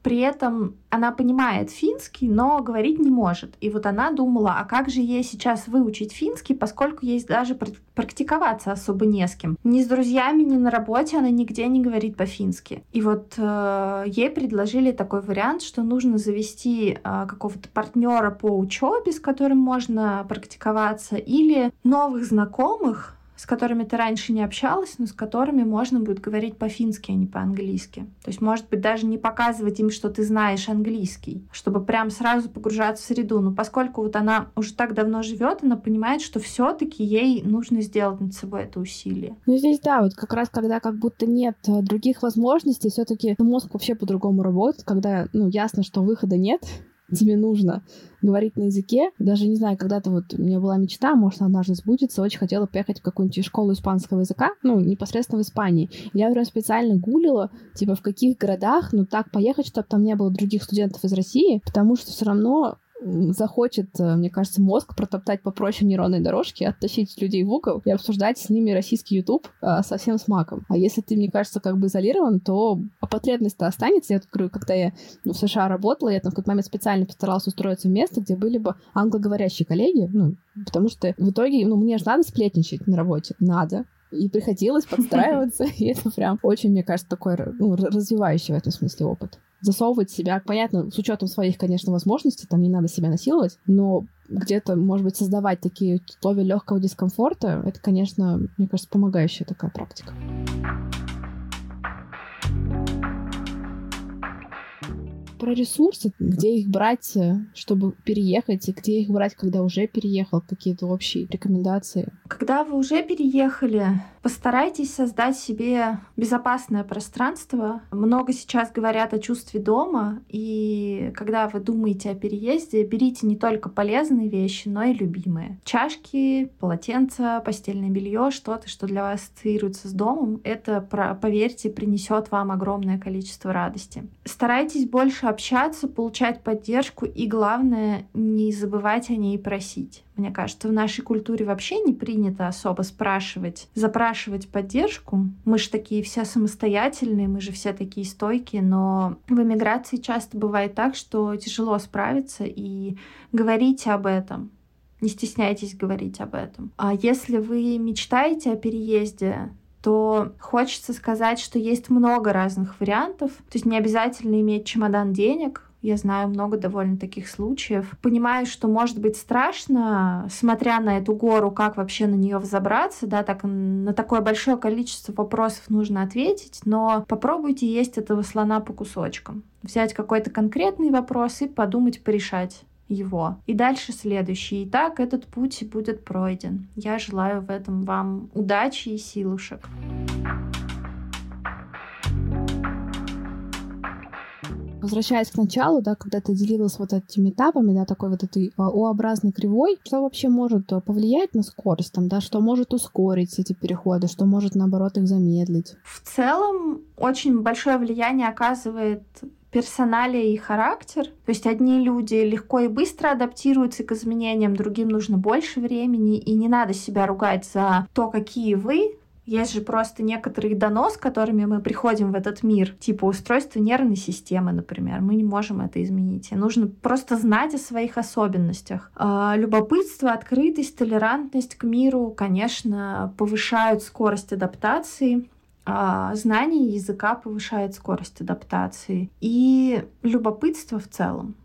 При этом она понимает финский, но говорить не может. И вот она думала, а как же ей сейчас выучить финский, поскольку ей даже практиковаться особо не с кем. Ни с друзьями, ни на работе она нигде не говорит по-фински. И вот э, ей предложили такой вариант, что нужно завести э, какого-то партнера по учебе, с которым можно практиковаться, или новых знакомых, с которыми ты раньше не общалась, но с которыми можно будет говорить по-фински, а не по-английски. То есть, может быть, даже не показывать им, что ты знаешь английский, чтобы прям сразу погружаться в среду. Но поскольку вот она уже так давно живет, она понимает, что все-таки ей нужно сделать над собой это усилие. Ну здесь да, вот как раз когда как будто нет э, других возможностей, все-таки мозг вообще по-другому работает, когда ну ясно, что выхода нет, тебе нужно говорить на языке. Даже не знаю, когда-то вот у меня была мечта, может, однажды сбудется, очень хотела поехать в какую-нибудь школу испанского языка, ну, непосредственно в Испании. Я прям специально гуглила, типа, в каких городах, ну, так поехать, чтобы там не было других студентов из России, потому что все равно захочет, э, мне кажется, мозг протоптать попроще нейронной дорожки, оттащить людей в угол и обсуждать с ними российский YouTube а, совсем с маком. А если ты, мне кажется, как бы изолирован, то потребность-то останется. Я говорю, когда я ну, в США работала, я там в какой-то момент специально постаралась устроиться в место, где были бы англоговорящие коллеги, ну, потому что в итоге, ну, мне же надо сплетничать на работе. Надо и приходилось подстраиваться, и это прям очень, мне кажется, такой ну, развивающий в этом смысле опыт засовывать себя, понятно, с учетом своих, конечно, возможностей, там не надо себя насиловать, но где-то, может быть, создавать такие условия легкого дискомфорта, это, конечно, мне кажется, помогающая такая практика. про ресурсы, где их брать, э, чтобы переехать, и где их брать, когда уже переехал, какие-то общие рекомендации. Когда вы уже переехали, постарайтесь создать себе безопасное пространство. Много сейчас говорят о чувстве дома, и когда вы думаете о переезде, берите не только полезные вещи, но и любимые. Чашки, полотенца, постельное белье, что-то, что для вас ассоциируется с домом, это, поверьте, принесет вам огромное количество радости. Старайтесь больше общаться, получать поддержку и, главное, не забывать о ней просить. Мне кажется, в нашей культуре вообще не принято особо спрашивать, запрашивать поддержку. Мы же такие все самостоятельные, мы же все такие стойкие, но в эмиграции часто бывает так, что тяжело справиться и говорить об этом. Не стесняйтесь говорить об этом. А если вы мечтаете о переезде, то хочется сказать, что есть много разных вариантов. То есть не обязательно иметь чемодан денег, я знаю много довольно таких случаев. Понимаю, что может быть страшно, смотря на эту гору, как вообще на нее взобраться, да, так на такое большое количество вопросов нужно ответить, но попробуйте есть этого слона по кусочкам. Взять какой-то конкретный вопрос и подумать, порешать его. И дальше следующий. И так этот путь будет пройден. Я желаю в этом вам удачи и силушек. Возвращаясь к началу, да, когда ты делилась вот этими этапами, да, такой вот этой а, О-образной кривой, что вообще может э, повлиять на скорость, там, да, что может ускорить эти переходы, что может, наоборот, их замедлить? В целом, очень большое влияние оказывает персоналия и характер. То есть одни люди легко и быстро адаптируются к изменениям, другим нужно больше времени, и не надо себя ругать за то, какие вы, есть же просто некоторые донос, которыми мы приходим в этот мир, типа устройство нервной системы, например. Мы не можем это изменить. И нужно просто знать о своих особенностях. А, любопытство, открытость, толерантность к миру, конечно, повышают скорость адаптации. А, знание языка повышает скорость адаптации. И любопытство в целом.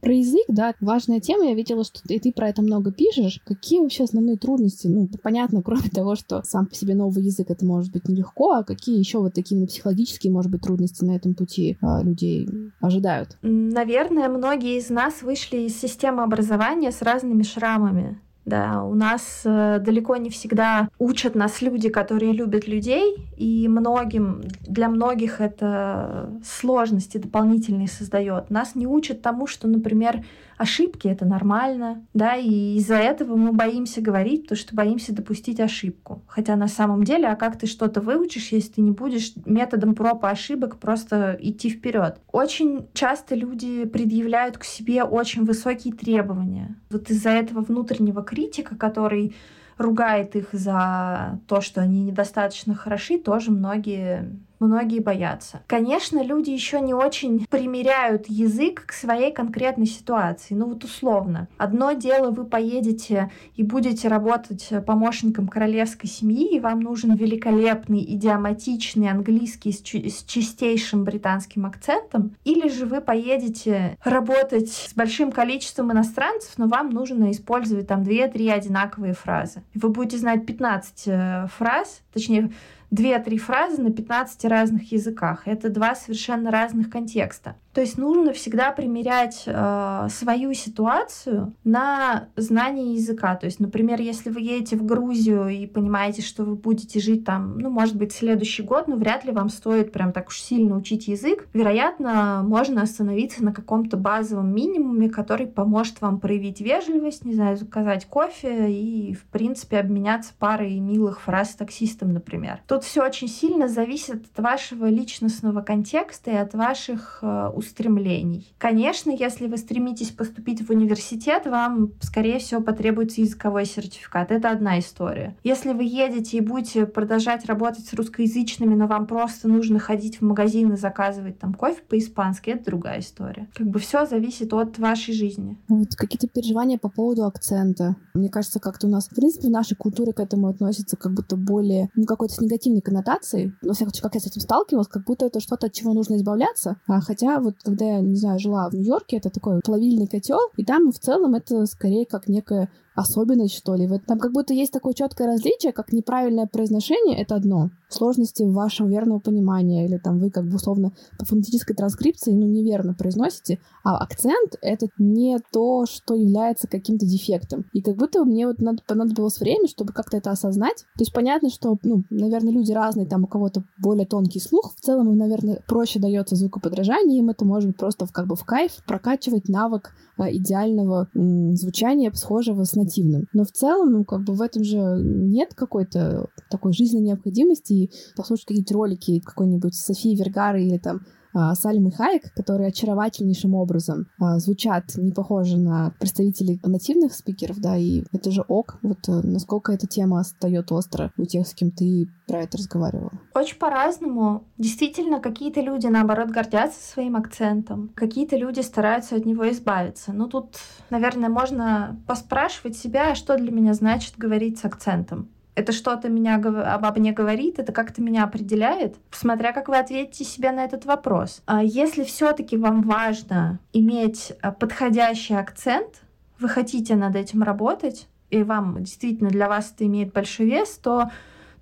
Про язык, да, важная тема. Я видела, что ты, ты про это много пишешь. Какие вообще основные трудности? Ну, понятно, кроме того, что сам по себе новый язык это может быть нелегко, а какие еще вот такие психологические, может быть, трудности на этом пути а, людей ожидают? Наверное, многие из нас вышли из системы образования с разными шрамами. Да, у нас э, далеко не всегда учат нас люди, которые любят людей, и многим, для многих это сложности дополнительные создает. Нас не учат тому, что, например, ошибки это нормально, да, и из-за этого мы боимся говорить, потому что боимся допустить ошибку. Хотя на самом деле, а как ты что-то выучишь, если ты не будешь методом проб и ошибок просто идти вперед? Очень часто люди предъявляют к себе очень высокие требования. Вот из-за этого внутреннего критика, который ругает их за то, что они недостаточно хороши, тоже многие многие боятся. Конечно, люди еще не очень примеряют язык к своей конкретной ситуации. Ну вот условно. Одно дело, вы поедете и будете работать помощником королевской семьи, и вам нужен великолепный, идиоматичный английский с, с чистейшим британским акцентом. Или же вы поедете работать с большим количеством иностранцев, но вам нужно использовать там 2-3 одинаковые фразы. Вы будете знать 15 э, фраз, точнее, две-три фразы на 15 разных языках. Это два совершенно разных контекста. То есть нужно всегда примерять э, свою ситуацию на знание языка. То есть, например, если вы едете в Грузию и понимаете, что вы будете жить там, ну, может быть, следующий год, но вряд ли вам стоит прям так уж сильно учить язык. Вероятно, можно остановиться на каком-то базовом минимуме, который поможет вам проявить вежливость, не знаю, заказать кофе и, в принципе, обменяться парой милых фраз с таксистом, например. Тут все очень сильно зависит от вашего личностного контекста и от ваших э, устремлений. Конечно, если вы стремитесь поступить в университет, вам, скорее всего, потребуется языковой сертификат. Это одна история. Если вы едете и будете продолжать работать с русскоязычными, но вам просто нужно ходить в магазин и заказывать там кофе по-испански, это другая история. Как бы все зависит от вашей жизни. Вот какие-то переживания по поводу акцента. Мне кажется, как-то у нас, в принципе, в нашей культуре к этому относится как будто более, ну, какой-то с негативной коннотацией. Но, во всяком случае, как я с этим сталкивалась, как будто это что-то, от чего нужно избавляться. А, хотя вот вот когда я, не знаю, жила в Нью-Йорке, это такой плавильный котел, и там в целом это скорее как некая особенность, что ли. Вот там как будто есть такое четкое различие, как неправильное произношение — это одно. Сложности вашего верного понимания, или там вы как бы условно по фонетической транскрипции, ну, неверно произносите, а акцент — это не то, что является каким-то дефектом. И как будто мне вот надо, понадобилось время, чтобы как-то это осознать. То есть понятно, что, ну, наверное, люди разные, там у кого-то более тонкий слух, в целом им, наверное, проще дается звукоподражание, им это может быть просто в, как бы в кайф прокачивать навык а, идеального м, звучания, схожего с нативным. Но в целом, ну, как бы в этом же нет какой-то такой жизненной необходимости послушать какие-то ролики какой-нибудь Софии Вергары или там а, Сальмы Хайек, которые очаровательнейшим образом а, звучат не похоже на представителей нативных спикеров, да, и это же ок, вот э, насколько эта тема остается остро у тех, с кем ты про это разговаривала. Очень по-разному. Действительно, какие-то люди, наоборот, гордятся своим акцентом, какие-то люди стараются от него избавиться. Ну, тут, наверное, можно поспрашивать себя, что для меня значит говорить с акцентом это что-то меня обо мне говорит, это как-то меня определяет, смотря как вы ответите себе на этот вопрос. А если все-таки вам важно иметь а, подходящий акцент, вы хотите над этим работать, и вам действительно для вас это имеет большой вес, то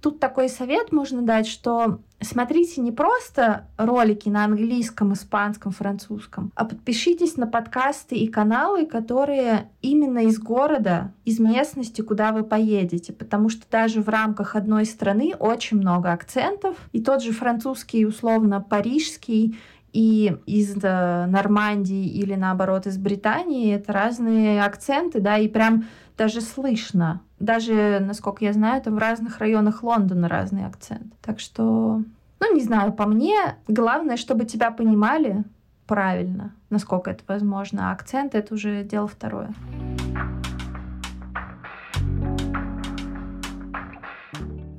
тут такой совет можно дать, что смотрите не просто ролики на английском, испанском, французском, а подпишитесь на подкасты и каналы, которые именно из города, из местности, куда вы поедете, потому что даже в рамках одной страны очень много акцентов, и тот же французский, условно, парижский, и из э, Нормандии или наоборот из Британии это разные акценты, да, и прям даже слышно. Даже, насколько я знаю, там в разных районах Лондона разный акцент. Так что, ну, не знаю, по мне, главное, чтобы тебя понимали правильно, насколько это возможно. А акцент — это уже дело второе.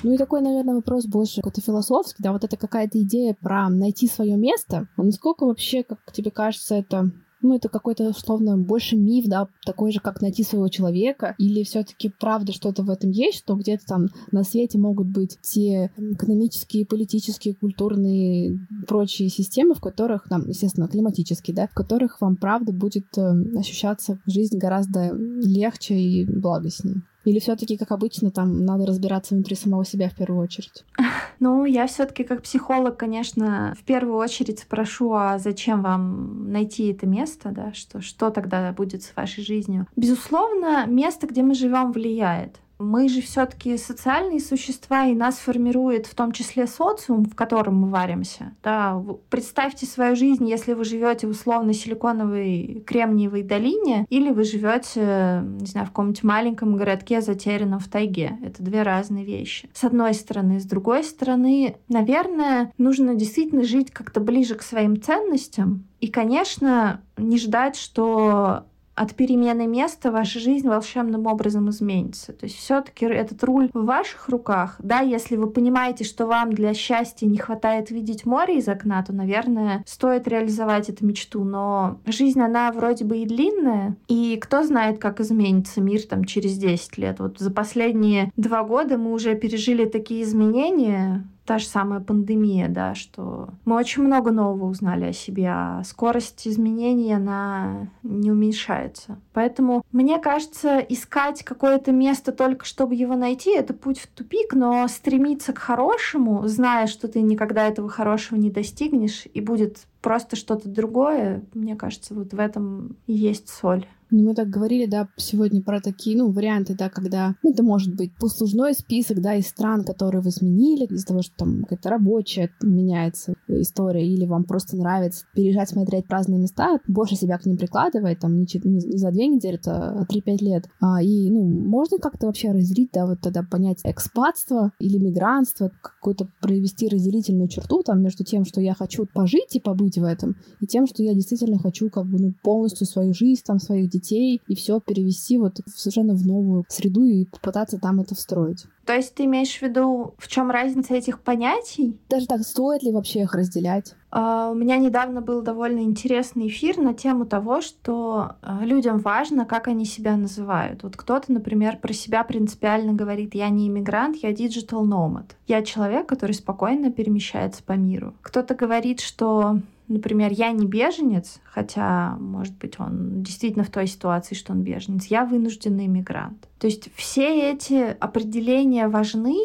Ну и такой, наверное, вопрос больше какой-то философский, да, вот это какая-то идея про найти свое место. Насколько вообще, как тебе кажется, это ну, это какой-то, условно, больше миф, да, такой же, как найти своего человека, или все таки правда что-то в этом есть, что где-то там на свете могут быть те экономические, политические, культурные, прочие системы, в которых, там, естественно, климатические, да, в которых вам, правда, будет э, ощущаться жизнь гораздо легче и благостнее? Или все-таки, как обычно, там надо разбираться внутри самого себя в первую очередь? Ну, я все-таки как психолог, конечно, в первую очередь спрошу, а зачем вам найти это место, да, что, что тогда будет с вашей жизнью? Безусловно, место, где мы живем, влияет. Мы же все-таки социальные существа, и нас формирует в том числе социум, в котором мы варимся. Да, представьте свою жизнь, если вы живете в условно силиконовой кремниевой долине, или вы живете, не знаю, в каком-нибудь маленьком городке, затерянном в тайге. Это две разные вещи. С одной стороны. С другой стороны, наверное, нужно действительно жить как-то ближе к своим ценностям. И, конечно, не ждать, что от перемены места ваша жизнь волшебным образом изменится. То есть все-таки этот руль в ваших руках. Да, если вы понимаете, что вам для счастья не хватает видеть море из окна, то, наверное, стоит реализовать эту мечту. Но жизнь, она вроде бы и длинная, и кто знает, как изменится мир там через 10 лет. Вот за последние два года мы уже пережили такие изменения, та же самая пандемия, да, что мы очень много нового узнали о себе, а скорость изменений, она не уменьшается. Поэтому, мне кажется, искать какое-то место только чтобы его найти, это путь в тупик, но стремиться к хорошему, зная, что ты никогда этого хорошего не достигнешь, и будет просто что-то другое, мне кажется, вот в этом есть соль. Ну, мы так говорили, да, сегодня про такие, ну, варианты, да, когда ну, это может быть послужной список, да, из стран, которые вы изменили, из-за того, что там какая-то рабочая меняется история, или вам просто нравится переезжать, смотреть разные места, больше себя к ним прикладывать, там, не, не за две недели, а 3-5 лет. А, и, ну, можно как-то вообще разделить, да, вот тогда понять экспатство или мигрантство, какую-то провести разделительную черту там между тем, что я хочу пожить и побыть в этом, и тем, что я действительно хочу как бы, ну, полностью свою жизнь, там, своих детей детей и все перевести вот совершенно в новую среду и попытаться там это встроить. То есть ты имеешь в виду, в чем разница этих понятий? Даже так, стоит ли вообще их разделять? Uh, у меня недавно был довольно интересный эфир на тему того, что uh, людям важно, как они себя называют. Вот кто-то, например, про себя принципиально говорит, я не иммигрант, я digital nomad. Я человек, который спокойно перемещается по миру. Кто-то говорит, что например, я не беженец, хотя, может быть, он действительно в той ситуации, что он беженец, я вынужденный иммигрант. То есть все эти определения важны,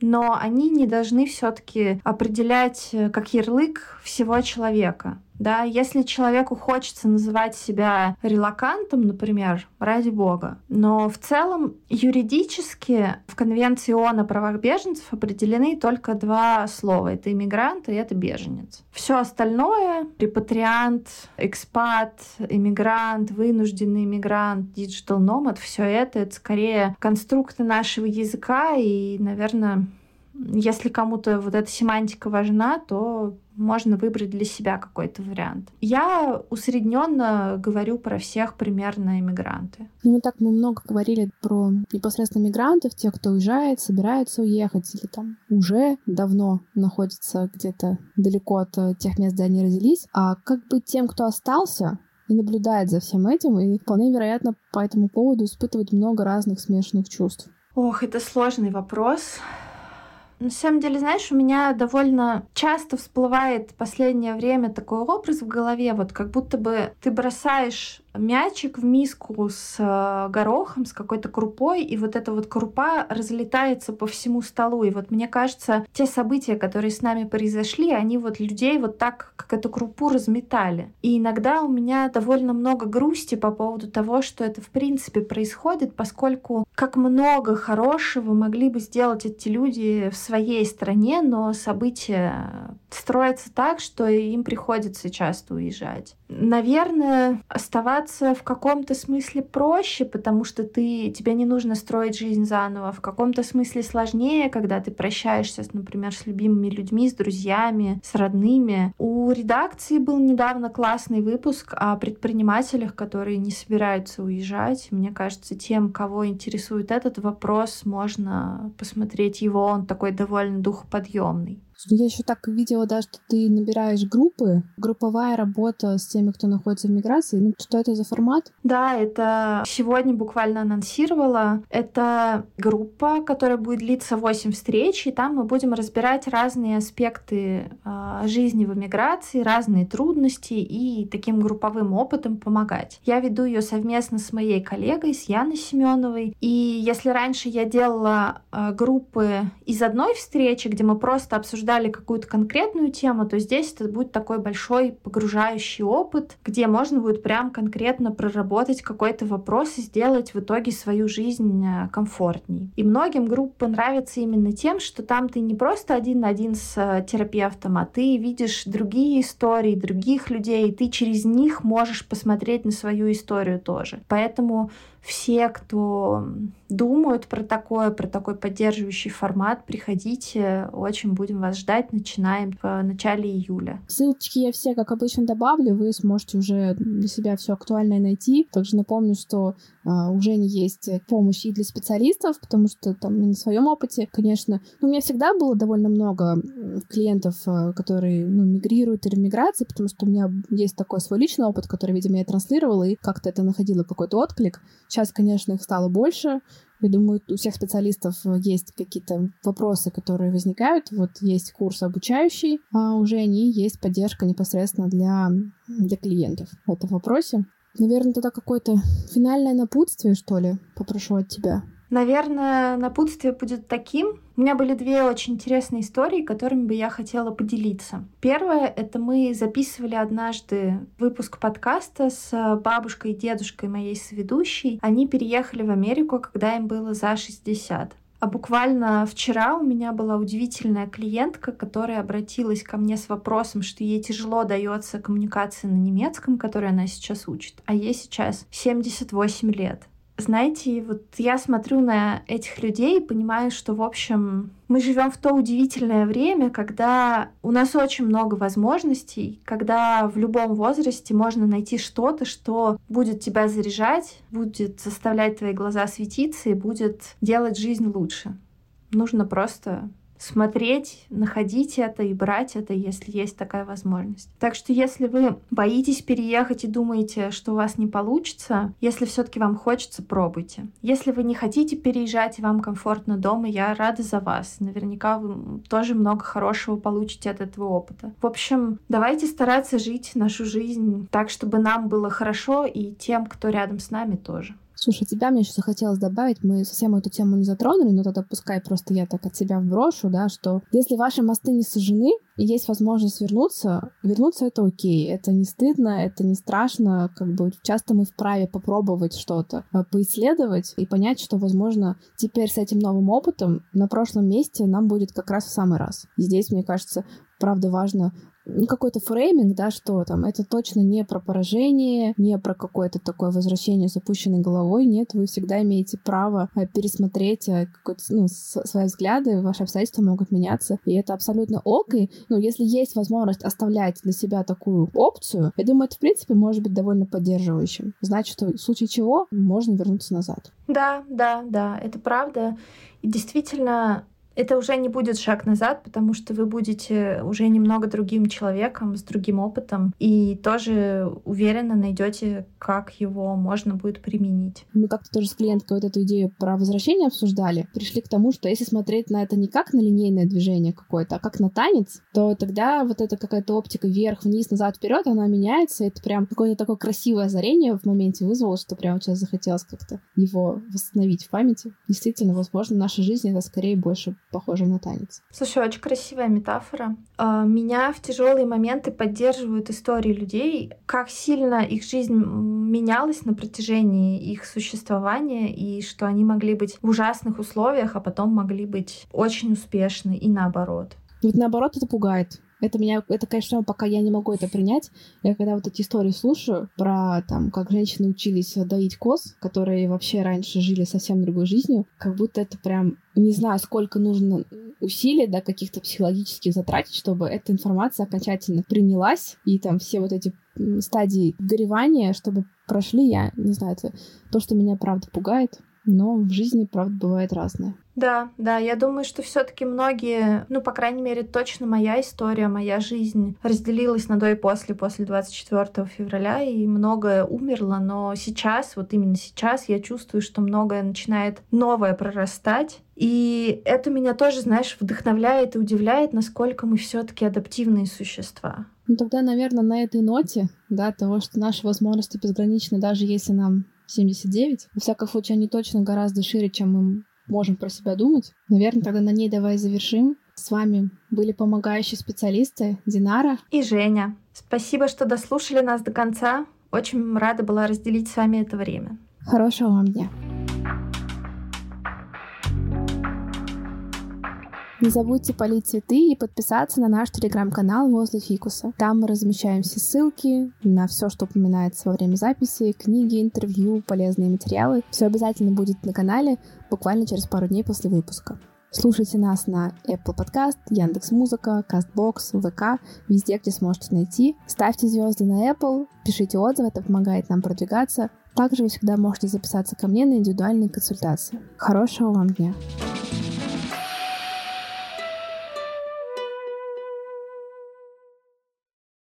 но они не должны все-таки определять э, как ярлык всего человека. Да, если человеку хочется называть себя релакантом, например, ради бога, но в целом юридически в Конвенции ООН о правах беженцев определены только два слова. Это иммигрант и это беженец. Все остальное — репатриант, экспат, иммигрант, вынужденный иммигрант, диджитал номад — все это — это скорее конструкты нашего языка и, наверное, если кому-то вот эта семантика важна, то можно выбрать для себя какой-то вариант. Я усредненно говорю про всех примерно иммигранты. Ну, так мы много говорили про непосредственно мигрантов, тех, кто уезжает, собирается уехать или там уже давно находится где-то далеко от э, тех мест, где они родились. А как быть тем, кто остался, и наблюдает за всем этим, и вполне вероятно по этому поводу испытывать много разных смешанных чувств. Ох, это сложный вопрос. На самом деле, знаешь, у меня довольно часто всплывает в последнее время такой образ в голове, вот как будто бы ты бросаешь мячик в миску с э, горохом, с какой-то крупой, и вот эта вот крупа разлетается по всему столу. И вот мне кажется, те события, которые с нами произошли, они вот людей вот так, как эту крупу разметали. И иногда у меня довольно много грусти по поводу того, что это в принципе происходит, поскольку как много хорошего могли бы сделать эти люди в своей стране, но события строятся так, что им приходится часто уезжать. Наверное, оставаться в каком-то смысле проще, потому что ты, тебе не нужно строить жизнь заново. В каком-то смысле сложнее, когда ты прощаешься, например, с любимыми людьми, с друзьями, с родными. У редакции был недавно классный выпуск о предпринимателях, которые не собираются уезжать. Мне кажется, тем, кого интересует этот вопрос, можно посмотреть его. Он такой довольно духоподъемный. Я еще так видела, да, что ты набираешь группы, групповая работа с теми, кто находится в миграции. Ну, что это за формат? Да, это сегодня буквально анонсировала. Это группа, которая будет длиться 8 встреч, и там мы будем разбирать разные аспекты э, жизни в эмиграции, разные трудности и таким групповым опытом помогать. Я веду ее совместно с моей коллегой, с Яной Семеновой. И если раньше я делала э, группы из одной встречи, где мы просто обсуждали обсуждали какую-то конкретную тему, то здесь это будет такой большой погружающий опыт, где можно будет прям конкретно проработать какой-то вопрос и сделать в итоге свою жизнь э, комфортней. И многим группы нравятся именно тем, что там ты не просто один на один с э, терапевтом, а ты видишь другие истории, других людей, и ты через них можешь посмотреть на свою историю тоже. Поэтому все, кто думают про такое, про такой поддерживающий формат, приходите, очень будем вас ждать. Начинаем в начале июля. Ссылочки я все, как обычно, добавлю, вы сможете уже для себя все актуальное найти. Также напомню, что а, у Жени есть помощь и для специалистов, потому что там на своем опыте, конечно, ну, у меня всегда было довольно много клиентов, а, которые ну, мигрируют или в миграции, потому что у меня есть такой свой личный опыт, который, видимо, я транслировала, и как-то это находило какой-то отклик. Сейчас, конечно, их стало больше, я думаю, у всех специалистов есть какие-то вопросы, которые возникают. Вот есть курс обучающий, а уже они есть поддержка непосредственно для, для клиентов в этом вопросе. Наверное, тогда какое-то финальное напутствие, что ли, попрошу от тебя. Наверное, напутствие будет таким. У меня были две очень интересные истории, которыми бы я хотела поделиться. Первое — это мы записывали однажды выпуск подкаста с бабушкой и дедушкой моей соведущей. Они переехали в Америку, когда им было за 60. А буквально вчера у меня была удивительная клиентка, которая обратилась ко мне с вопросом, что ей тяжело дается коммуникация на немецком, которую она сейчас учит, а ей сейчас 78 лет. Знаете, вот я смотрю на этих людей и понимаю, что, в общем, мы живем в то удивительное время, когда у нас очень много возможностей, когда в любом возрасте можно найти что-то, что будет тебя заряжать, будет заставлять твои глаза светиться и будет делать жизнь лучше. Нужно просто смотреть, находить это и брать это, если есть такая возможность. Так что если вы боитесь переехать и думаете, что у вас не получится, если все-таки вам хочется, пробуйте. Если вы не хотите переезжать и вам комфортно дома, я рада за вас. Наверняка вы тоже много хорошего получите от этого опыта. В общем, давайте стараться жить нашу жизнь так, чтобы нам было хорошо и тем, кто рядом с нами тоже. Слушай, тебя мне еще захотелось добавить, мы совсем эту тему не затронули, но тогда пускай просто я так от себя вброшу, да, что если ваши мосты не сожжены, и есть возможность вернуться, вернуться это окей, это не стыдно, это не страшно, как бы часто мы вправе попробовать что-то, э, поисследовать и понять, что, возможно, теперь с этим новым опытом на прошлом месте нам будет как раз в самый раз. Здесь, мне кажется, правда важно какой-то фрейминг, да, что там, это точно не про поражение, не про какое-то такое возвращение с опущенной головой, нет, вы всегда имеете право э, пересмотреть э, ну, свои взгляды, ваши обстоятельства могут меняться, и это абсолютно ок, и, ну, если есть возможность оставлять для себя такую опцию, я думаю, это, в принципе, может быть довольно поддерживающим. Значит, что в случае чего можно вернуться назад. Да, да, да, это правда. И действительно, это уже не будет шаг назад, потому что вы будете уже немного другим человеком, с другим опытом, и тоже уверенно найдете, как его можно будет применить. Мы как-то тоже с клиенткой вот эту идею про возвращение обсуждали. Пришли к тому, что если смотреть на это не как на линейное движение какое-то, а как на танец, то тогда вот эта какая-то оптика вверх, вниз, назад, вперед, она меняется. Это прям какое-то такое красивое озарение в моменте вызвало, что прям сейчас захотелось как-то его восстановить в памяти. Действительно, возможно, наша жизнь это скорее больше похоже на танец. Слушай, очень красивая метафора. А, меня в тяжелые моменты поддерживают истории людей, как сильно их жизнь менялась на протяжении их существования, и что они могли быть в ужасных условиях, а потом могли быть очень успешны, и наоборот. Вот наоборот это пугает. Это меня, это, конечно, пока я не могу это принять. Я когда вот эти истории слушаю про там, как женщины учились доить коз, которые вообще раньше жили совсем другой жизнью, как будто это прям не знаю, сколько нужно усилий, да, каких-то психологических затратить, чтобы эта информация окончательно принялась, и там все вот эти стадии горевания, чтобы прошли, я не знаю, это то, что меня правда пугает, но в жизни, правда, бывает разное. Да, да, я думаю, что все-таки многие, ну, по крайней мере, точно моя история, моя жизнь разделилась на до и после, после 24 февраля, и многое умерло, но сейчас, вот именно сейчас, я чувствую, что многое начинает новое прорастать, и это меня тоже, знаешь, вдохновляет и удивляет, насколько мы все-таки адаптивные существа. Ну тогда, наверное, на этой ноте, да, того, что наши возможности безграничны, даже если нам 79. Во всяком случае, они точно гораздо шире, чем мы можем про себя думать. Наверное, тогда на ней давай завершим. С вами были помогающие специалисты Динара и Женя. Спасибо, что дослушали нас до конца. Очень рада была разделить с вами это время. Хорошего вам дня. Не забудьте полить цветы и подписаться на наш телеграм-канал возле фикуса. Там мы размещаем все ссылки на все, что упоминается во время записи, книги, интервью, полезные материалы. Все обязательно будет на канале буквально через пару дней после выпуска. Слушайте нас на Apple Podcast, Яндекс Музыка, Castbox, ВК, везде, где сможете найти. Ставьте звезды на Apple, пишите отзывы, это помогает нам продвигаться. Также вы всегда можете записаться ко мне на индивидуальные консультации. Хорошего вам дня!